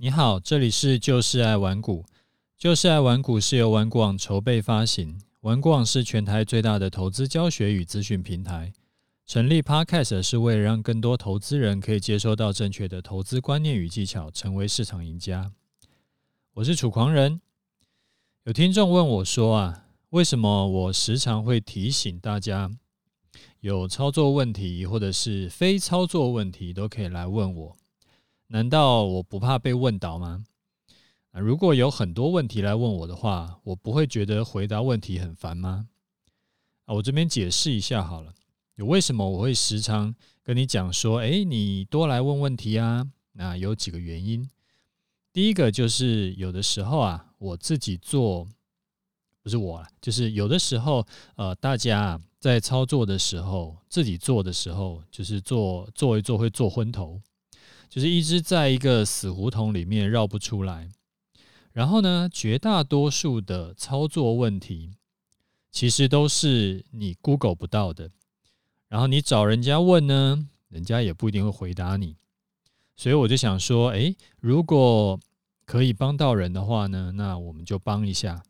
你好，这里是就是爱玩股。就是爱玩股是由玩股网筹备发行，玩股网是全台最大的投资教学与资讯平台。成立 Podcast 是为了让更多投资人可以接收到正确的投资观念与技巧，成为市场赢家。我是楚狂人。有听众问我说啊，为什么我时常会提醒大家，有操作问题或者是非操作问题都可以来问我？难道我不怕被问倒吗？啊如果有很多问题来问我的话，我不会觉得回答问题很烦吗？啊，我这边解释一下好了，有为什么我会时常跟你讲说，诶，你多来问问题啊？那有几个原因。第一个就是有的时候啊，我自己做，不是我，就是有的时候，呃，大家在操作的时候，自己做的时候，就是做做一做会做昏头。就是一直在一个死胡同里面绕不出来，然后呢，绝大多数的操作问题其实都是你 Google 不到的，然后你找人家问呢，人家也不一定会回答你，所以我就想说，诶，如果可以帮到人的话呢，那我们就帮一下。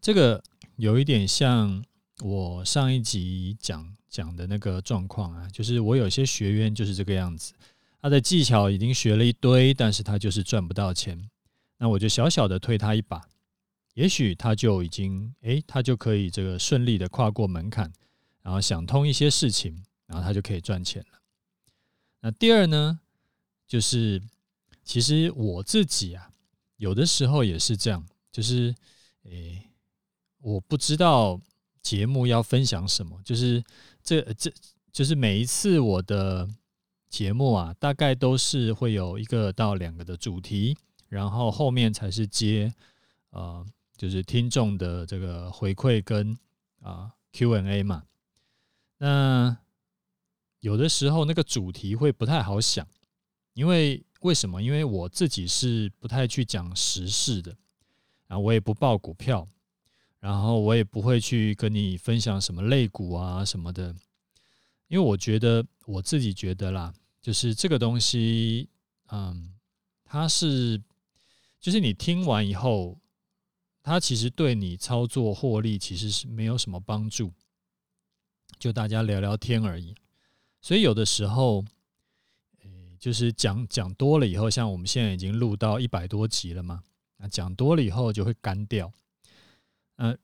这个有一点像我上一集讲。讲的那个状况啊，就是我有些学员就是这个样子，他的技巧已经学了一堆，但是他就是赚不到钱。那我就小小的推他一把，也许他就已经，诶，他就可以这个顺利的跨过门槛，然后想通一些事情，然后他就可以赚钱了。那第二呢，就是其实我自己啊，有的时候也是这样，就是，诶，我不知道节目要分享什么，就是。这这就是每一次我的节目啊，大概都是会有一个到两个的主题，然后后面才是接呃，就是听众的这个回馈跟啊 Q&A 嘛。那有的时候那个主题会不太好想，因为为什么？因为我自己是不太去讲时事的，啊，我也不报股票。然后我也不会去跟你分享什么肋骨啊什么的，因为我觉得我自己觉得啦，就是这个东西，嗯，它是，就是你听完以后，它其实对你操作获利其实是没有什么帮助，就大家聊聊天而已。所以有的时候，诶，就是讲讲多了以后，像我们现在已经录到一百多集了嘛，那讲多了以后就会干掉。呃，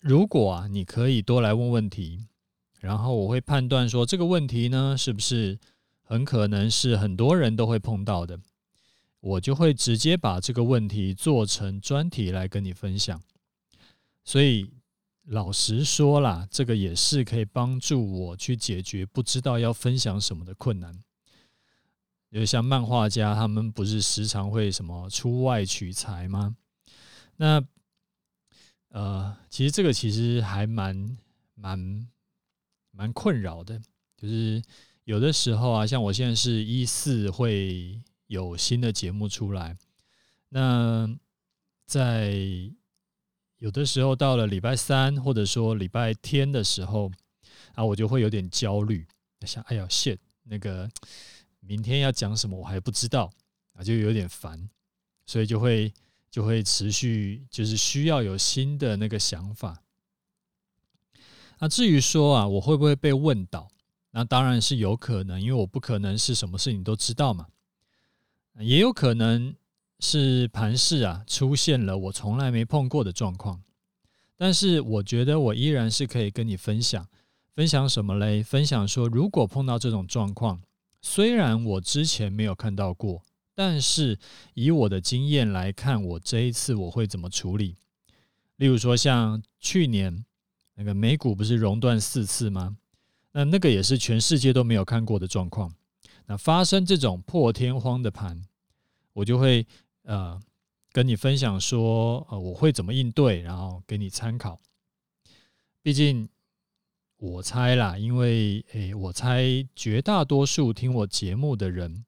如果啊，你可以多来问问题，然后我会判断说这个问题呢，是不是很可能是很多人都会碰到的，我就会直接把这个问题做成专题来跟你分享。所以老实说啦，这个也是可以帮助我去解决不知道要分享什么的困难。就像漫画家，他们不是时常会什么出外取材吗？那呃，其实这个其实还蛮蛮蛮困扰的，就是有的时候啊，像我现在是一四会有新的节目出来，那在有的时候到了礼拜三或者说礼拜天的时候啊，我就会有点焦虑，想哎呀，shit，那个明天要讲什么我还不知道啊，就有点烦，所以就会。就会持续，就是需要有新的那个想法。那至于说啊，我会不会被问倒？那当然是有可能，因为我不可能是什么事情都知道嘛。也有可能是盘势啊出现了我从来没碰过的状况，但是我觉得我依然是可以跟你分享，分享什么嘞？分享说，如果碰到这种状况，虽然我之前没有看到过。但是以我的经验来看，我这一次我会怎么处理？例如说，像去年那个美股不是熔断四次吗？那那个也是全世界都没有看过的状况。那发生这种破天荒的盘，我就会呃跟你分享说，呃我会怎么应对，然后给你参考。毕竟我猜啦，因为诶，我猜绝大多数听我节目的人。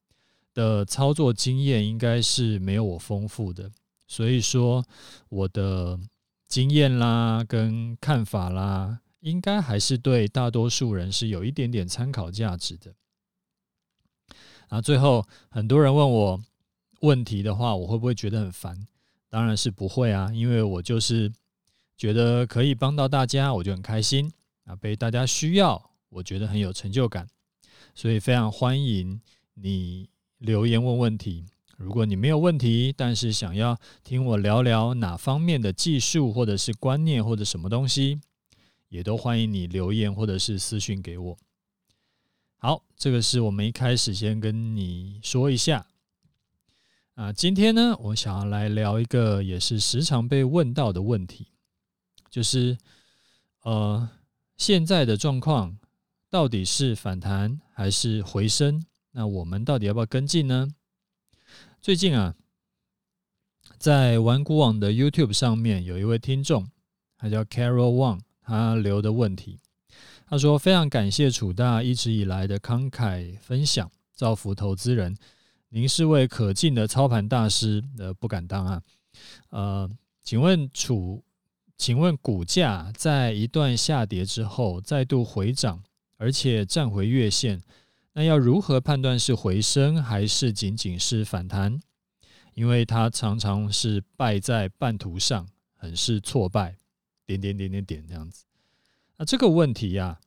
的操作经验应该是没有我丰富的，所以说我的经验啦跟看法啦，应该还是对大多数人是有一点点参考价值的。啊，最后很多人问我问题的话，我会不会觉得很烦？当然是不会啊，因为我就是觉得可以帮到大家，我就很开心啊，被大家需要，我觉得很有成就感，所以非常欢迎你留言问问题。如果你没有问题，但是想要听我聊聊哪方面的技术，或者是观念，或者什么东西，也都欢迎你留言或者是私讯给我。好，这个是我们一开始先跟你说一下。啊，今天呢，我想要来聊一个也是时常被问到的问题，就是呃，现在的状况到底是反弹还是回升？那我们到底要不要跟进呢？最近啊，在玩股网的 YouTube 上面有一位听众，他叫 Carol Wang，他留的问题，他说非常感谢楚大一直以来的慷慨分享，造福投资人。您是位可敬的操盘大师，呃，不敢当啊。呃，请问楚，请问股价在一段下跌之后再度回涨，而且站回月线。那要如何判断是回升还是仅仅是反弹？因为它常常是败在半途上，很是挫败，点点点点点这样子。那这个问题呀、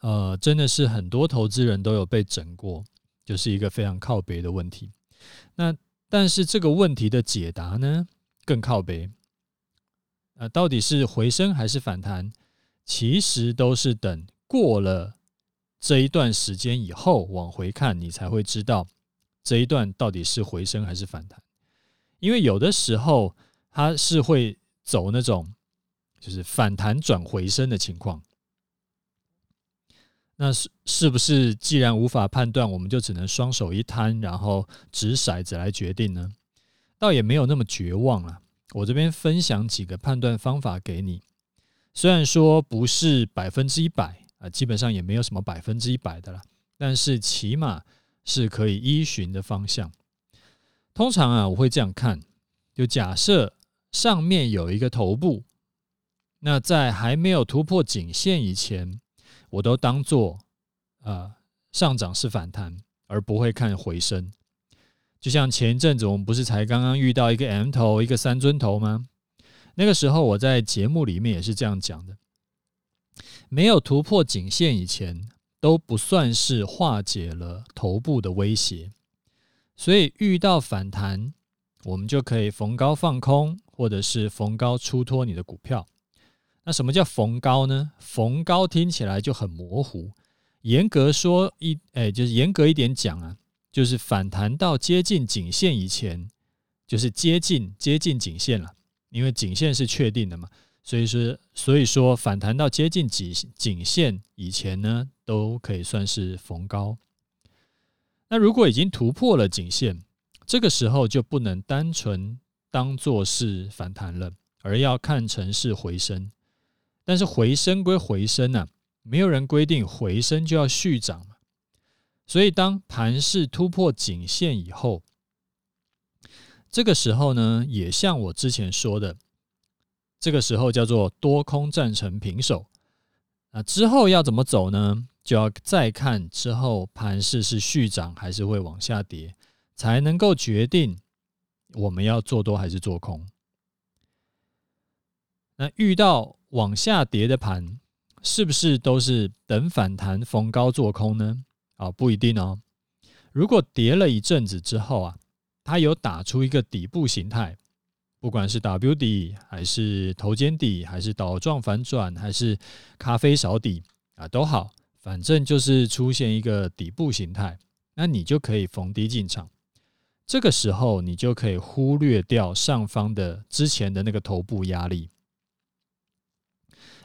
呃，真的是很多投资人都有被整过，就是一个非常靠别的问题。那但是这个问题的解答呢，更靠别。呃，到底是回升还是反弹？其实都是等过了这一段时间以后往回看，你才会知道这一段到底是回升还是反弹。因为有的时候它是会走那种就是反弹转回升的情况。那是是不是既然无法判断，我们就只能双手一摊，然后掷骰子来决定呢？倒也没有那么绝望啊。我这边分享几个判断方法给你。虽然说不是百分之一百啊，基本上也没有什么百分之一百的啦，但是起码是可以依循的方向。通常啊，我会这样看：就假设上面有一个头部，那在还没有突破颈线以前，我都当做啊上涨是反弹，而不会看回升。就像前一阵子我们不是才刚刚遇到一个 M 头，一个三尊头吗？那个时候我在节目里面也是这样讲的，没有突破颈线以前都不算是化解了头部的威胁，所以遇到反弹，我们就可以逢高放空，或者是逢高出脱你的股票。那什么叫逢高呢？逢高听起来就很模糊，严格说一，哎，就是严格一点讲啊，就是反弹到接近颈线以前，就是接近接近颈线了。因为颈线是确定的嘛，所以说，所以说反弹到接近颈颈线以前呢，都可以算是逢高。那如果已经突破了颈线，这个时候就不能单纯当做是反弹了，而要看成是回升。但是回升归回升啊，没有人规定回升就要续涨嘛。所以当盘势突破颈线以后，这个时候呢，也像我之前说的，这个时候叫做多空战成平手。那之后要怎么走呢？就要再看之后盘势是续涨还是会往下跌，才能够决定我们要做多还是做空。那遇到往下跌的盘，是不是都是等反弹逢高做空呢？啊，不一定哦。如果跌了一阵子之后啊。它有打出一个底部形态，不管是 W 底还是头肩底，还是倒状反转，还是咖啡勺底啊，都好，反正就是出现一个底部形态，那你就可以逢低进场。这个时候，你就可以忽略掉上方的之前的那个头部压力。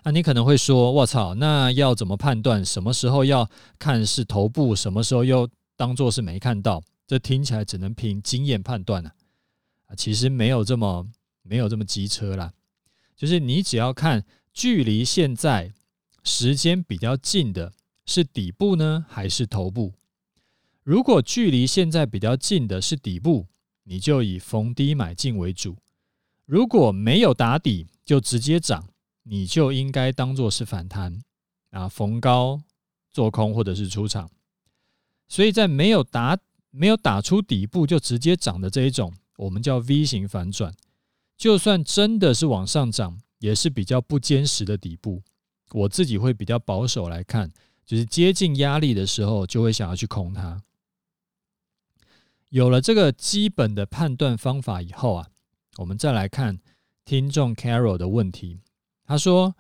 那你可能会说：“我操，那要怎么判断什么时候要看是头部，什么时候又当做是没看到？”这听起来只能凭经验判断了啊，其实没有这么没有这么机车啦。就是你只要看距离现在时间比较近的是底部呢，还是头部？如果距离现在比较近的是底部，你就以逢低买进为主；如果没有打底就直接涨，你就应该当做是反弹啊，逢高做空或者是出场。所以在没有打没有打出底部就直接涨的这一种，我们叫 V 型反转。就算真的是往上涨，也是比较不坚实的底部。我自己会比较保守来看，就是接近压力的时候，就会想要去空它。有了这个基本的判断方法以后啊，我们再来看听众 Carol 的问题。他说：“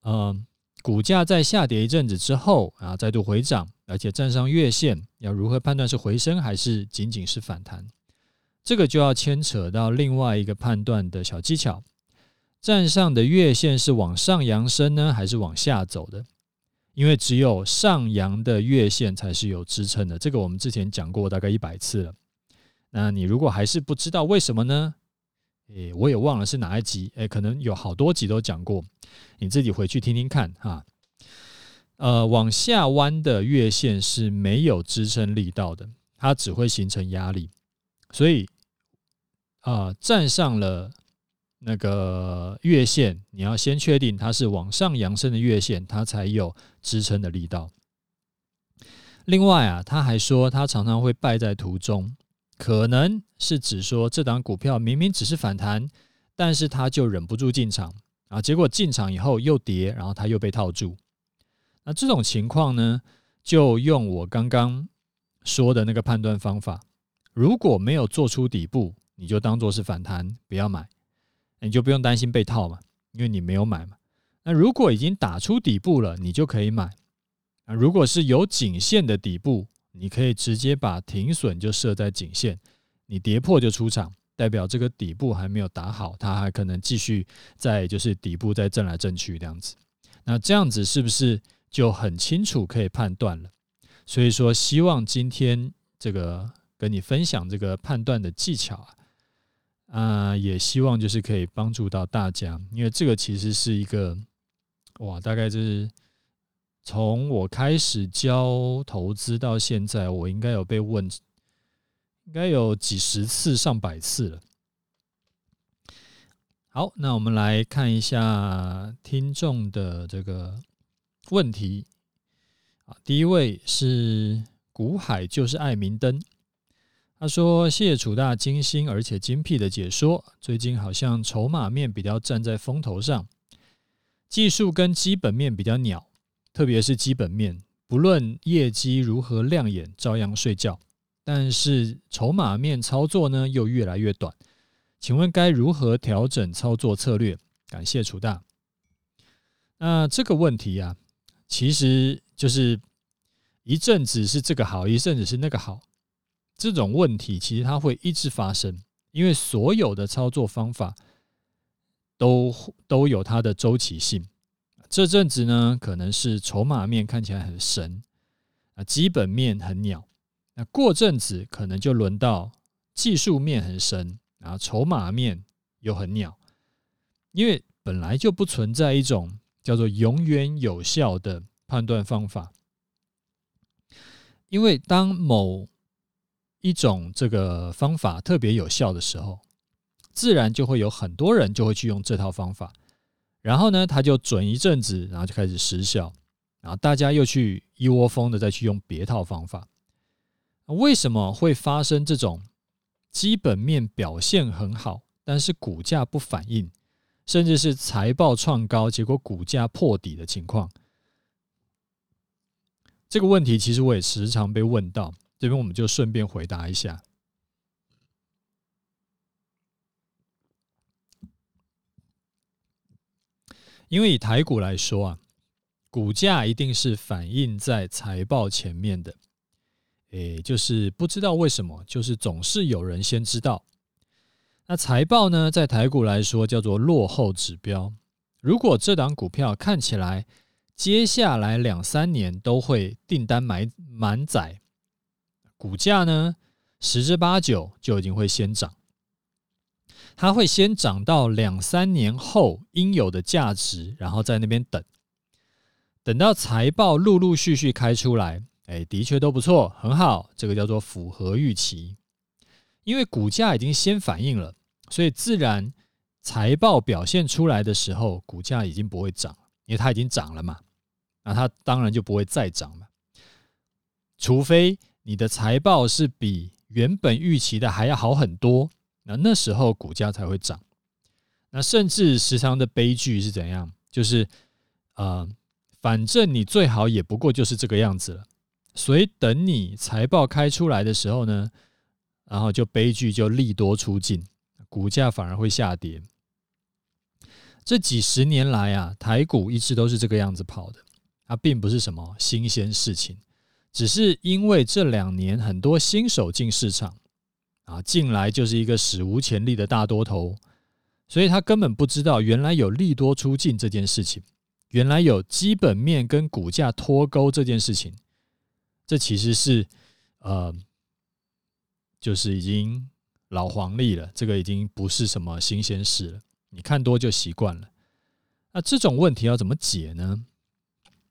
呃，股价在下跌一阵子之后啊，再度回涨，而且站上月线，要如何判断是回升还是仅仅是反弹？”这个就要牵扯到另外一个判断的小技巧，站上的月线是往上扬升呢，还是往下走的？因为只有上扬的月线才是有支撑的，这个我们之前讲过大概一百次了。那你如果还是不知道为什么呢？诶，我也忘了是哪一集，诶，可能有好多集都讲过，你自己回去听听看哈。呃，往下弯的月线是没有支撑力道的，它只会形成压力，所以。啊、站上了那个月线，你要先确定它是往上扬升的月线，它才有支撑的力道。另外啊，他还说他常常会败在途中，可能是指说这档股票明明只是反弹，但是他就忍不住进场啊，结果进场以后又跌，然后他又被套住。那这种情况呢，就用我刚刚说的那个判断方法，如果没有做出底部。你就当做是反弹，不要买，你就不用担心被套嘛，因为你没有买嘛。那如果已经打出底部了，你就可以买。啊，如果是有颈线的底部，你可以直接把停损就设在颈线，你跌破就出场，代表这个底部还没有打好，它还可能继续在就是底部在震来震去这样子。那这样子是不是就很清楚可以判断了？所以说，希望今天这个跟你分享这个判断的技巧啊。啊、也希望就是可以帮助到大家，因为这个其实是一个哇，大概就是从我开始教投资到现在，我应该有被问，应该有几十次、上百次了。好，那我们来看一下听众的这个问题啊，第一位是古海就是爱明灯。他说：“谢谢楚大精心而且精辟的解说。最近好像筹码面比较站在风头上，技术跟基本面比较鸟，特别是基本面，不论业绩如何亮眼，照样睡觉。但是筹码面操作呢，又越来越短。请问该如何调整操作策略？感谢楚大。那这个问题啊，其实就是一阵子是这个好，一阵子是那个好。”这种问题其实它会一直发生，因为所有的操作方法都都有它的周期性。这阵子呢，可能是筹码面看起来很神啊，基本面很鸟。那过阵子可能就轮到技术面很神啊，筹码面又很鸟。因为本来就不存在一种叫做永远有效的判断方法，因为当某一种这个方法特别有效的时候，自然就会有很多人就会去用这套方法，然后呢，他就准一阵子，然后就开始失效，然后大家又去一窝蜂的再去用别套方法。为什么会发生这种基本面表现很好，但是股价不反应，甚至是财报创高，结果股价破底的情况？这个问题其实我也时常被问到。这边我们就顺便回答一下，因为以台股来说啊，股价一定是反映在财报前面的，诶，就是不知道为什么，就是总是有人先知道。那财报呢，在台股来说叫做落后指标。如果这档股票看起来接下来两三年都会订单满满载。股价呢，十之八九就已经会先涨，它会先涨到两三年后应有的价值，然后在那边等，等到财报陆陆续续开出来，哎，的确都不错，很好，这个叫做符合预期，因为股价已经先反应了，所以自然财报表现出来的时候，股价已经不会涨，因为它已经涨了嘛，那它当然就不会再涨嘛，除非。你的财报是比原本预期的还要好很多，那那时候股价才会涨。那甚至时常的悲剧是怎样？就是，呃，反正你最好也不过就是这个样子了。所以等你财报开出来的时候呢，然后就悲剧就利多出尽，股价反而会下跌。这几十年来啊，台股一直都是这个样子跑的，它并不是什么新鲜事情，只是因为这两年很多新手进市场啊，进来就是一个史无前例的大多头。所以他根本不知道原来有利多出尽这件事情，原来有基本面跟股价脱钩这件事情，这其实是呃，就是已经老黄历了，这个已经不是什么新鲜事了。你看多就习惯了。那这种问题要怎么解呢？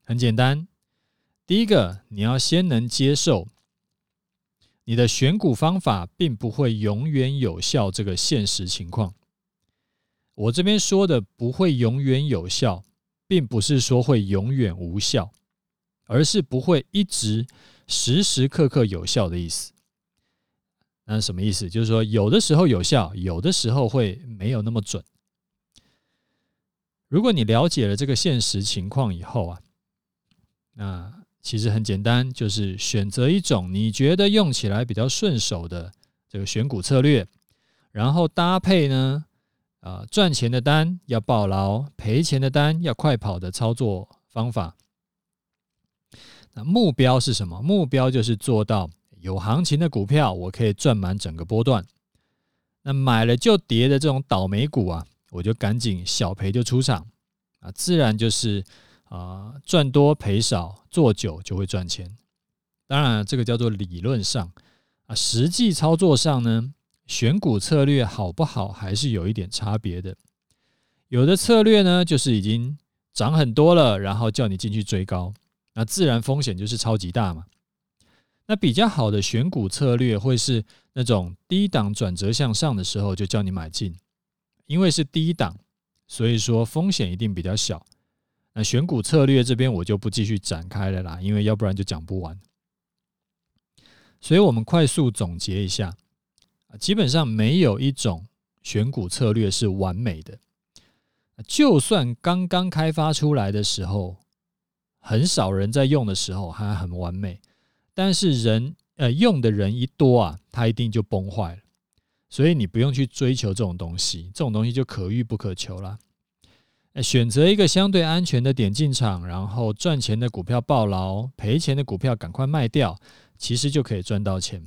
很简单，第一个你要先能接受你的选股方法并不会永远有效这个现实情况。我这边说的不会永远有效，并不是说会永远无效，而是不会一直时时刻刻有效的意思。那什么意思？就是说有的时候有效，有的时候会没有那么准。如果你了解了这个现实情况以后啊，那其实很简单，就是选择一种你觉得用起来比较顺手的这个选股策略，然后搭配呢。啊，赚钱的单要抱牢，赔钱的单要快跑的操作方法。那目标是什么？目标就是做到有行情的股票，我可以赚满整个波段。那买了就跌的这种倒霉股啊，我就赶紧小赔就出场啊，自然就是啊赚多赔少，做久就会赚钱。当然，这个叫做理论上啊，实际操作上呢？选股策略好不好，还是有一点差别的。有的策略呢，就是已经涨很多了，然后叫你进去追高，那自然风险就是超级大嘛。那比较好的选股策略，会是那种低档转折向上的时候，就叫你买进，因为是低档，所以说风险一定比较小。那选股策略这边我就不继续展开了啦，因为要不然就讲不完。所以我们快速总结一下。基本上没有一种选股策略是完美的，就算刚刚开发出来的时候，很少人在用的时候还很完美，但是人呃用的人一多啊，它一定就崩坏了。所以你不用去追求这种东西，这种东西就可遇不可求了。选择一个相对安全的点进场，然后赚钱的股票抱牢，赔钱的股票赶快卖掉，其实就可以赚到钱。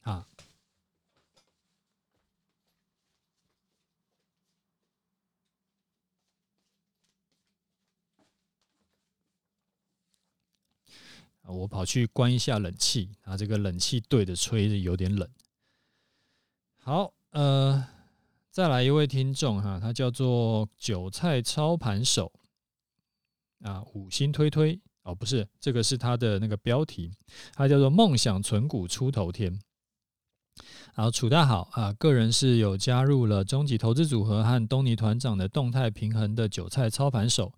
啊，我跑去关一下冷气啊，这个冷气对着吹是有点冷。好，呃，再来一位听众哈，他叫做韭菜操盘手啊，五星推推哦，不是，这个是他的那个标题，他叫做梦想存股出头天。好，楚大好啊！个人是有加入了终极投资组合和东尼团长的动态平衡的韭菜操盘手，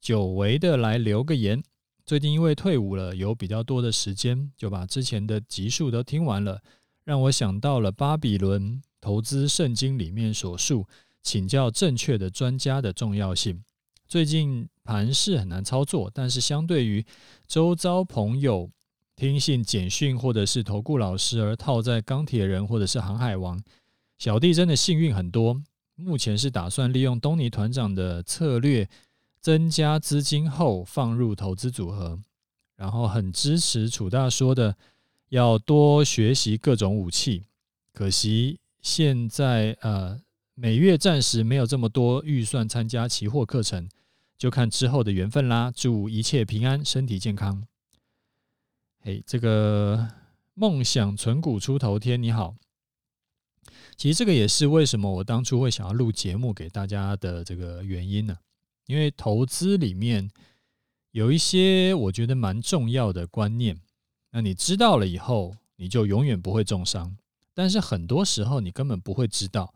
久违的来留个言。最近因为退伍了，有比较多的时间，就把之前的集数都听完了，让我想到了巴比伦投资圣经里面所述，请教正确的专家的重要性。最近盘势很难操作，但是相对于周遭朋友。听信简讯或者是投顾老师而套在钢铁人或者是航海王，小弟真的幸运很多。目前是打算利用东尼团长的策略，增加资金后放入投资组合，然后很支持楚大说的要多学习各种武器。可惜现在呃每月暂时没有这么多预算参加期货课程，就看之后的缘分啦。祝一切平安，身体健康。嘿，这个梦想存股出头天，你好。其实这个也是为什么我当初会想要录节目给大家的这个原因呢？因为投资里面有一些我觉得蛮重要的观念，那你知道了以后，你就永远不会重伤。但是很多时候你根本不会知道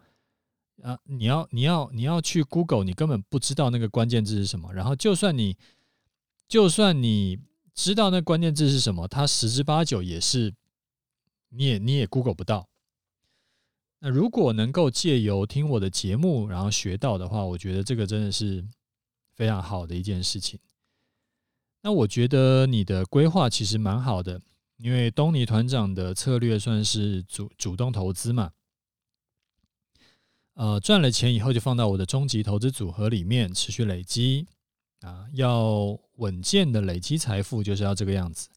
啊，你要你要你要去 Google，你根本不知道那个关键字是什么。然后就算你就算你。知道那关键字是什么，它十之八九也是你也你也 Google 不到。那如果能够借由听我的节目，然后学到的话，我觉得这个真的是非常好的一件事情。那我觉得你的规划其实蛮好的，因为东尼团长的策略算是主主动投资嘛。呃，赚了钱以后就放到我的终极投资组合里面持续累积啊，要稳健的累积财富就是要这个样子，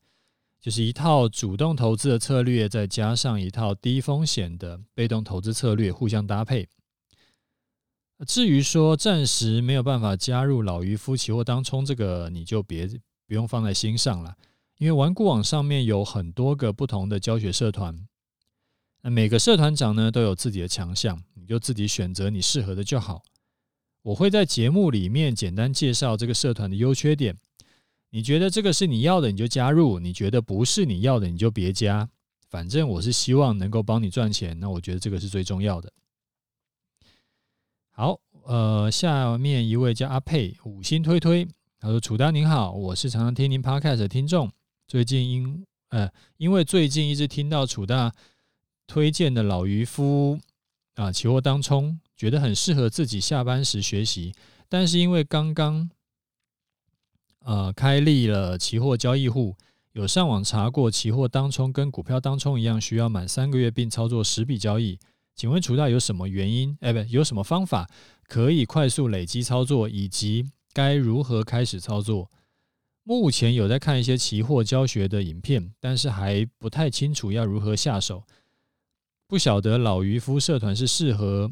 就是一套主动投资的策略，再加上一套低风险的被动投资策略，互相搭配。至于说暂时没有办法加入老渔夫期货当冲这个，你就别不用放在心上了，因为玩股网上面有很多个不同的教学社团。那每个社团长呢都有自己的强项，你就自己选择你适合的就好。我会在节目里面简单介绍这个社团的优缺点。你觉得这个是你要的，你就加入；你觉得不是你要的，你就别加。反正我是希望能够帮你赚钱，那我觉得这个是最重要的。好，呃，下面一位叫阿佩，五星推推，他说：“楚丹您好，我是常常听您 Podcast 的听众，最近因呃因为最近一直听到楚大。”推荐的老渔夫啊，期货当冲觉得很适合自己下班时学习，但是因为刚刚呃开立了期货交易户，有上网查过，期货当冲跟股票当冲一样，需要满三个月并操作十笔交易。请问楚大有什么原因？哎，不，有什么方法可以快速累积操作，以及该如何开始操作？目前有在看一些期货教学的影片，但是还不太清楚要如何下手。不晓得老渔夫社团是适合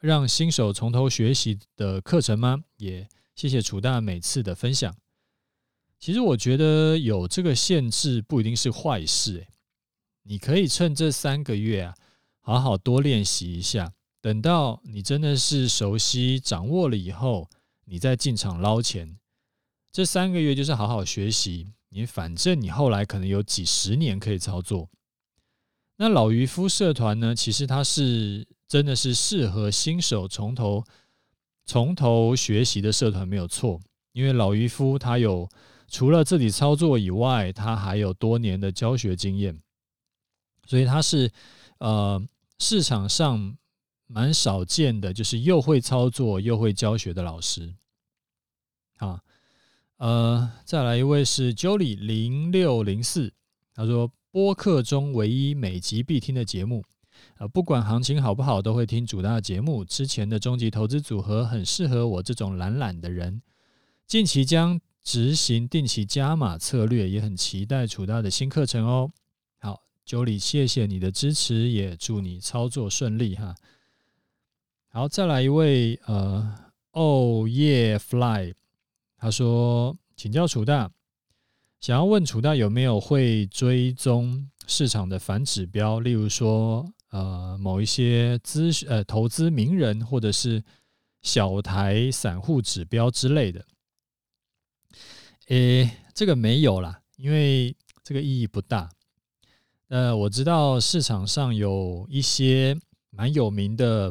让新手从头学习的课程吗？也谢谢楚大每次的分享。其实我觉得有这个限制不一定是坏事，诶，你可以趁这三个月啊，好好多练习一下。等到你真的是熟悉掌握了以后，你再进场捞钱。这三个月就是好好学习，你反正你后来可能有几十年可以操作。那老渔夫社团呢？其实它是真的是适合新手从头从头学习的社团，没有错。因为老渔夫他有除了自己操作以外，他还有多年的教学经验，所以他是呃市场上蛮少见的，就是又会操作又会教学的老师。啊，呃，再来一位是 Jolie 零六零四，他说。播客中唯一每集必听的节目，呃，不管行情好不好，都会听楚大的节目。之前的终极投资组合很适合我这种懒懒的人。近期将执行定期加码策略，也很期待楚大的新课程哦。好，Jolie，谢谢你的支持，也祝你操作顺利哈。好，再来一位，呃，Oh Yeah Fly，他说，请教楚大。想要问楚大有没有会追踪市场的反指标，例如说，呃，某一些资呃投资名人或者是小台散户指标之类的？诶，这个没有啦，因为这个意义不大。呃，我知道市场上有一些蛮有名的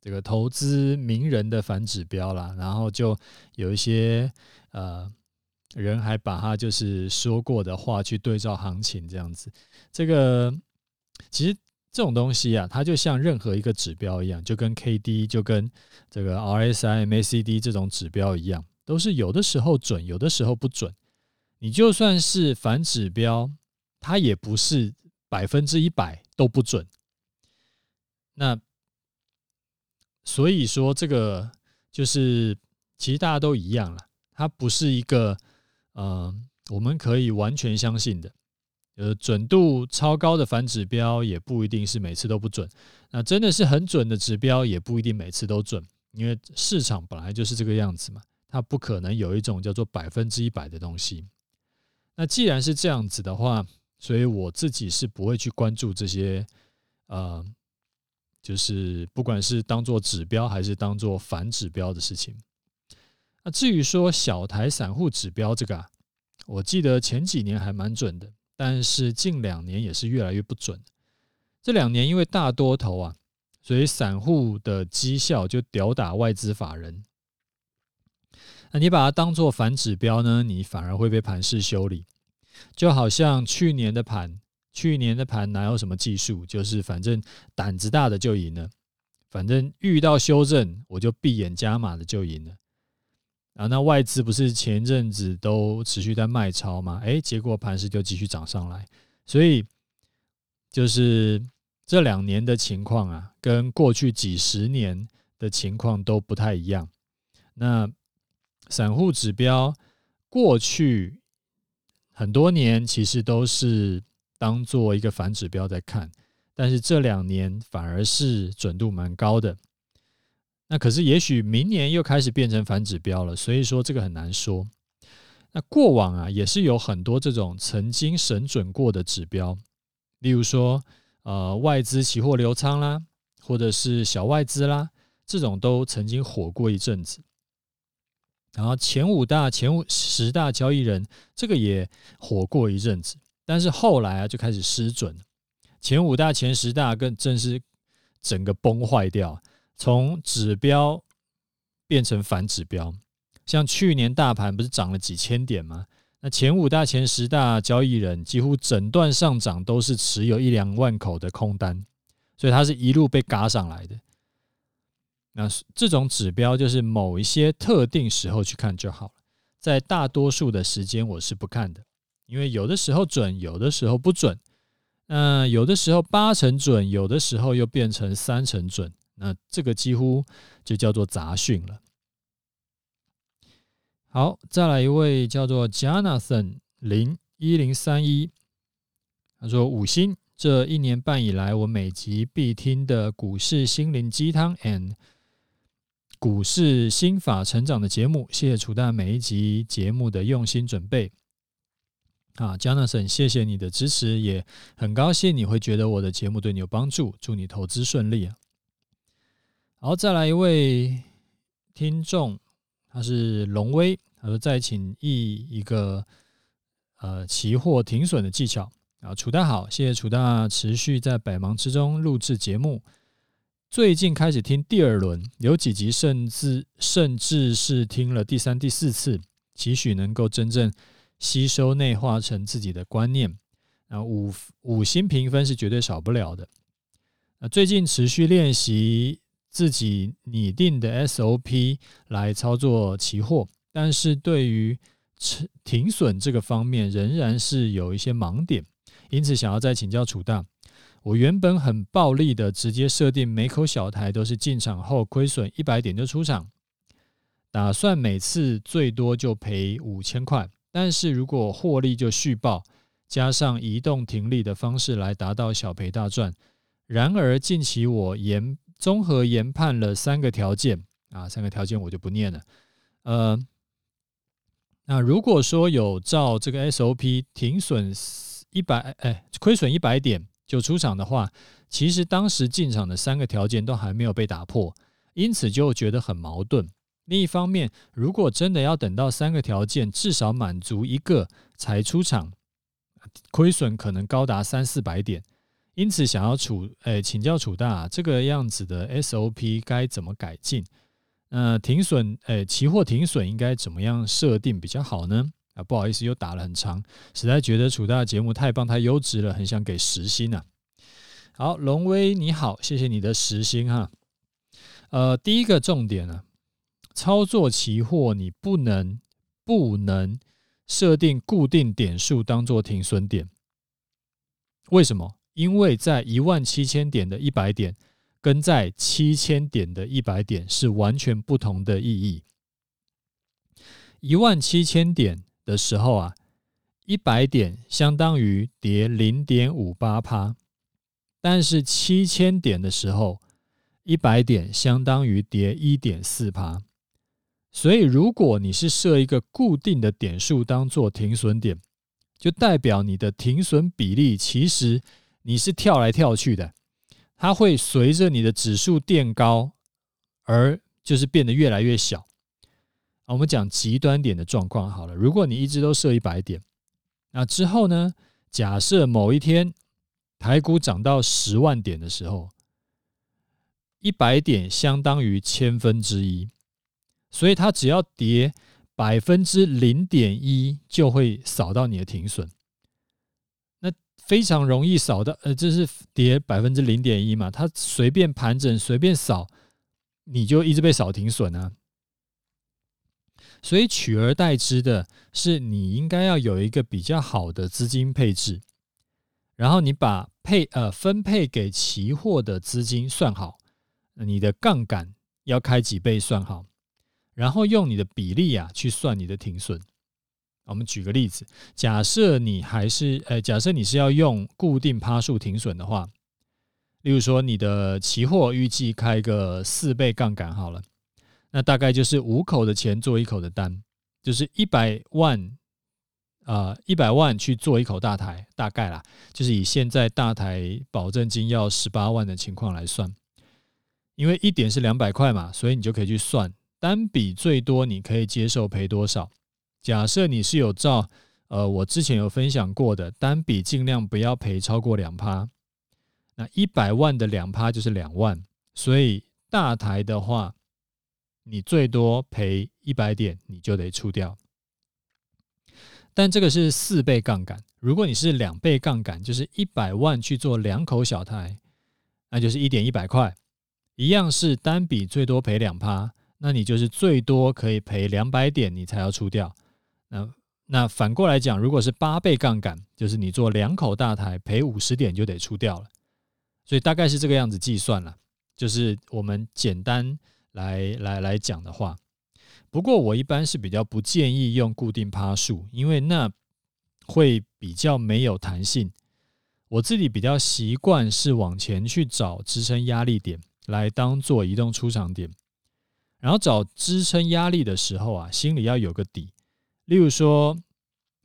这个投资名人的反指标啦，然后就有一些呃。人还把他就是说过的话去对照行情这样子，这个其实这种东西啊，它就像任何一个指标一样，就跟 K D 就跟这个 R S I M A C D 这种指标一样，都是有的时候准，有的时候不准。你就算是反指标，它也不是百分之一百都不准。那所以说，这个就是其实大家都一样了，它不是一个。呃，我们可以完全相信的，呃，准度超高的反指标也不一定是每次都不准。那真的是很准的指标，也不一定每次都准，因为市场本来就是这个样子嘛，它不可能有一种叫做百分之一百的东西。那既然是这样子的话，所以我自己是不会去关注这些，呃，就是不管是当做指标还是当做反指标的事情。那至于说小台散户指标这个，我记得前几年还蛮准的，但是近两年也是越来越不准。这两年因为大多头啊，所以散户的绩效就吊打外资法人。那你把它当做反指标呢，你反而会被盘势修理。就好像去年的盘，去年的盘哪有什么技术，就是反正胆子大的就赢了，反正遇到修正我就闭眼加码的就赢了。啊，那外资不是前阵子都持续在卖超吗？哎，结果盘势就继续涨上来，所以就是这两年的情况啊，跟过去几十年的情况都不太一样。那散户指标过去很多年其实都是当做一个反指标在看，但是这两年反而是准度蛮高的。那可是，也许明年又开始变成反指标了，所以说这个很难说。那过往啊，也是有很多这种曾经神准过的指标，例如说，呃，外资期货流仓啦，或者是小外资啦，这种都曾经火过一阵子。然后前五大、前五十大交易人，这个也火过一阵子，但是后来啊，就开始失准，前五大、前十大更正是整个崩坏掉。从指标变成反指标，像去年大盘不是涨了几千点吗？那前五大、前十大交易人几乎整段上涨都是持有一两万口的空单，所以它是一路被嘎上来的。那这种指标就是某一些特定时候去看就好了，在大多数的时间我是不看的，因为有的时候准，有的时候不准。那有的时候八成准，有的时候又变成三成准。那这个几乎就叫做杂讯了。好，再来一位叫做 Jonathan 零一零三一，他说五星，这一年半以来，我每集必听的股市心灵鸡汤 and 股市心法成长的节目，谢谢楚大每一集节目的用心准备。啊，Jonathan，谢谢你的支持，也很高兴你会觉得我的节目对你有帮助，祝你投资顺利啊！好，再来一位听众，他是龙威，他说再请一一个呃期货停损的技巧啊。楚大好，谢谢楚大持续在百忙之中录制节目。最近开始听第二轮，有几集甚至甚至是听了第三、第四次，期许能够真正吸收内化成自己的观念。啊，五五星评分是绝对少不了的。啊，最近持续练习。自己拟定的 SOP 来操作期货，但是对于停损这个方面仍然是有一些盲点，因此想要再请教楚大。我原本很暴力的直接设定每口小台都是进场后亏损一百点就出场，打算每次最多就赔五千块，但是如果获利就续报，加上移动停利的方式来达到小赔大赚。然而近期我研综合研判了三个条件啊，三个条件我就不念了。呃，那如果说有照这个 SOP 停损一百，哎，亏损一百点就出场的话，其实当时进场的三个条件都还没有被打破，因此就觉得很矛盾。另一方面，如果真的要等到三个条件至少满足一个才出场，亏损可能高达三四百点。因此，想要楚诶、请教楚大，这个样子的 SOP 该怎么改进？呃，停损诶、期货停损应该怎么样设定比较好呢？啊，不好意思，又打了很长，实在觉得楚大的节目太棒太优质了，很想给十星啊。好，龙威你好，谢谢你的十星哈。呃，第一个重点呢、啊，操作期货你不能不能设定固定点数当做停损点，为什么？因为在一万七千点的一百点，跟在七千点的一百点是完全不同的意义。一万七千点的时候啊，一百点相当于跌零点五八趴，但是七千点的时候，一百点相当于跌一点四趴。所以，如果你是设一个固定的点数当做停损点，就代表你的停损比例其实。你是跳来跳去的，它会随着你的指数垫高而就是变得越来越小。我们讲极端点的状况好了，如果你一直都设一百点，那之后呢？假设某一天台股涨到十万点的时候，一百点相当于千分之一，所以它只要跌百分之零点一就会扫到你的停损，那非常容易扫到，呃，这是跌百分之零点一嘛，它随便盘整随便扫，你就一直被扫停损啊。所以取而代之的是，你应该要有一个比较好的资金配置，然后你把配呃分配给期货的资金算好，你的杠杆要开几倍算好，然后用你的比例啊去算你的停损。我们举个例子，假设你还是呃，假设你是要用固定趴数停损的话，例如说你的期货预计开个四倍杠杆好了。那大概就是五口的钱做一口的单，就是一百万啊，一百万去做一口大台，大概啦，就是以现在大台保证金要十八万的情况来算，因为一点是两百块嘛，所以你就可以去算单笔最多你可以接受赔多少。假设你是有照呃我之前有分享过的单笔尽量不要赔超过两趴，那一百万的两趴就是两万，所以大台的话。你最多赔一百点，你就得出掉。但这个是四倍杠杆，如果你是两倍杠杆，就是一百万去做两口小台，那就是一点一百块，一样是单笔最多赔两趴，那你就是最多可以赔两百点，你才要出掉。那那反过来讲，如果是八倍杠杆，就是你做两口大台赔五十点就得出掉了。所以大概是这个样子计算了，就是我们简单。来来来讲的话，不过我一般是比较不建议用固定趴数，因为那会比较没有弹性。我自己比较习惯是往前去找支撑压力点来当做移动出场点，然后找支撑压力的时候啊，心里要有个底。例如说，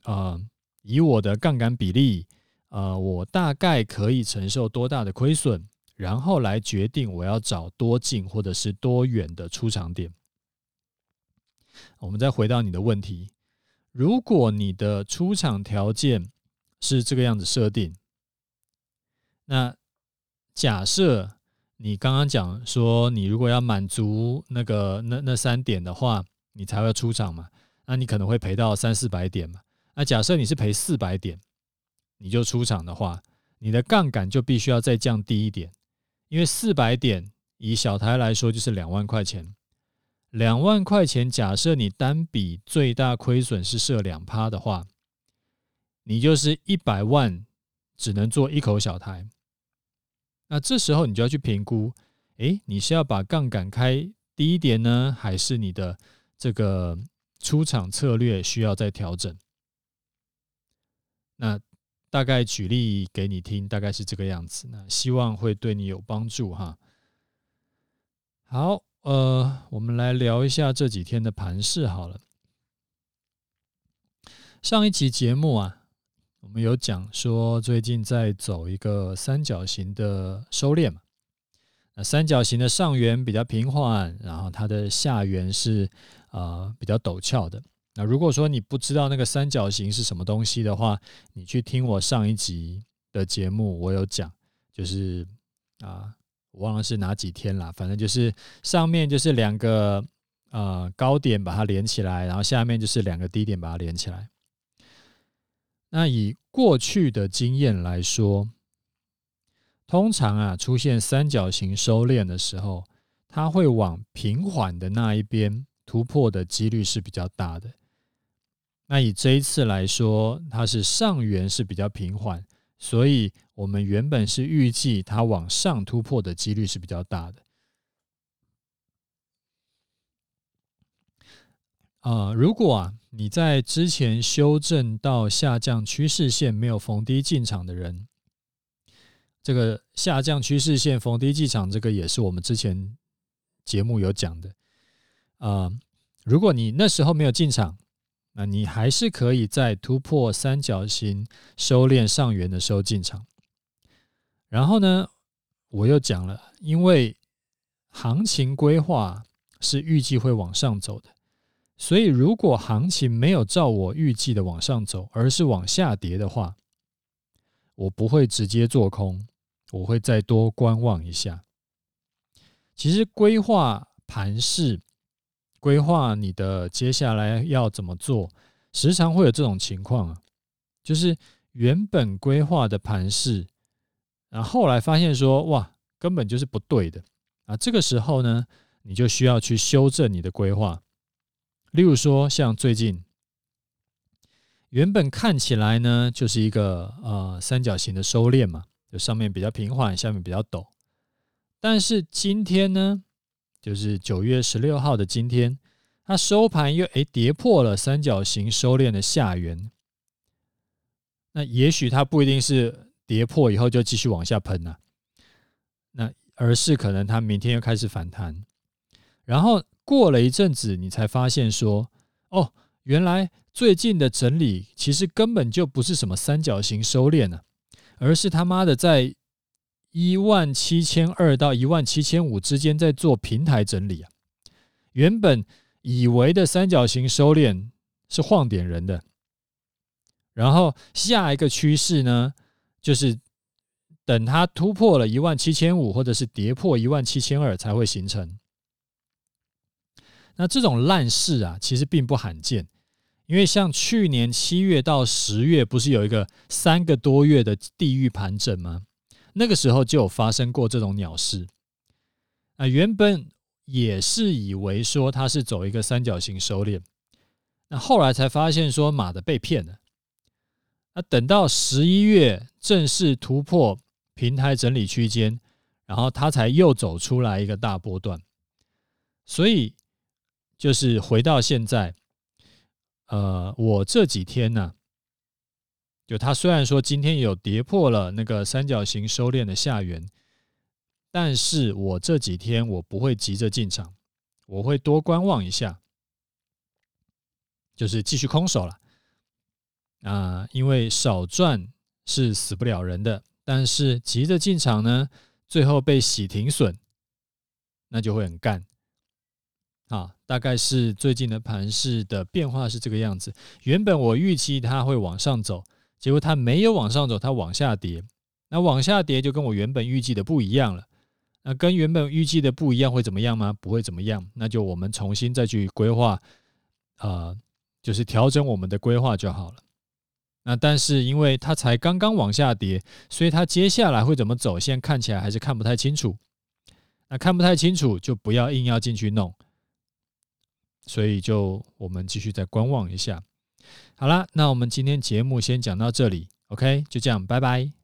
呃，以我的杠杆比例，呃，我大概可以承受多大的亏损。然后来决定我要找多近或者是多远的出场点。我们再回到你的问题，如果你的出场条件是这个样子设定，那假设你刚刚讲说，你如果要满足那个那那三点的话，你才会出场嘛？那你可能会赔到三四百点嘛？那假设你是赔四百点，你就出场的话，你的杠杆就必须要再降低一点。因为四百点以小台来说就是两万块钱，两万块钱假设你单笔最大亏损是设两趴的话，你就是一百万只能做一口小台。那这时候你就要去评估，诶，你是要把杠杆开低一点呢，还是你的这个出场策略需要再调整？那。大概举例给你听，大概是这个样子。那希望会对你有帮助哈。好，呃，我们来聊一下这几天的盘势好了。上一期节目啊，我们有讲说最近在走一个三角形的收敛嘛。那三角形的上缘比较平缓，然后它的下缘是、呃、比较陡峭的。那如果说你不知道那个三角形是什么东西的话，你去听我上一集的节目，我有讲，就是啊，我忘了是哪几天了，反正就是上面就是两个呃高点把它连起来，然后下面就是两个低点把它连起来。那以过去的经验来说，通常啊出现三角形收敛的时候，它会往平缓的那一边突破的几率是比较大的。那以这一次来说，它是上缘是比较平缓，所以我们原本是预计它往上突破的几率是比较大的。呃，如果啊你在之前修正到下降趋势线没有逢低进场的人，这个下降趋势线逢低进场，这个也是我们之前节目有讲的。啊、如果你那时候没有进场，那你还是可以在突破三角形收敛上缘的时候进场。然后呢，我又讲了，因为行情规划是预计会往上走的，所以如果行情没有照我预计的往上走，而是往下跌的话，我不会直接做空，我会再多观望一下。其实规划盘势。规划你的接下来要怎么做，时常会有这种情况啊，就是原本规划的盘势，然后后来发现说哇，根本就是不对的啊，这个时候呢，你就需要去修正你的规划。例如说，像最近原本看起来呢，就是一个呃三角形的收敛嘛，就上面比较平缓，下面比较陡。但是今天呢，就是九月十六号的今天，它收盘又诶跌破了三角形收敛的下缘。那也许它不一定是跌破以后就继续往下喷呐，那而是可能它明天又开始反弹，然后过了一阵子，你才发现说，哦，原来最近的整理其实根本就不是什么三角形收敛呢，而是他妈的在。一万七千二到一万七千五之间在做平台整理啊，原本以为的三角形收敛是晃点人的，然后下一个趋势呢，就是等它突破了一万七千五，或者是跌破一万七千二才会形成。那这种烂事啊，其实并不罕见，因为像去年七月到十月，不是有一个三个多月的地狱盘整吗？那个时候就有发生过这种鸟事，啊，原本也是以为说它是走一个三角形收敛，那后来才发现说马的被骗了，那等到十一月正式突破平台整理区间，然后它才又走出来一个大波段，所以就是回到现在，呃，我这几天呢、就它虽然说今天有跌破了那个三角形收敛的下缘，但是我这几天我不会急着进场，我会多观望一下，就是继续空手了。啊，因为少赚是死不了人的，但是急着进场呢，最后被洗停损，那就会很干。啊，大概是最近的盘势的变化是这个样子。原本我预期它会往上走。结果它没有往上走，它往下跌。那往下跌就跟我原本预计的不一样了。那跟原本预计的不一样会怎么样吗？不会怎么样。那就我们重新再去规划，呃，就是调整我们的规划就好了。那但是因为它才刚刚往下跌，所以它接下来会怎么走，现在看起来还是看不太清楚。那看不太清楚，就不要硬要进去弄。所以就我们继续再观望一下。好啦，那我们今天节目先讲到这里，OK，就这样，拜拜。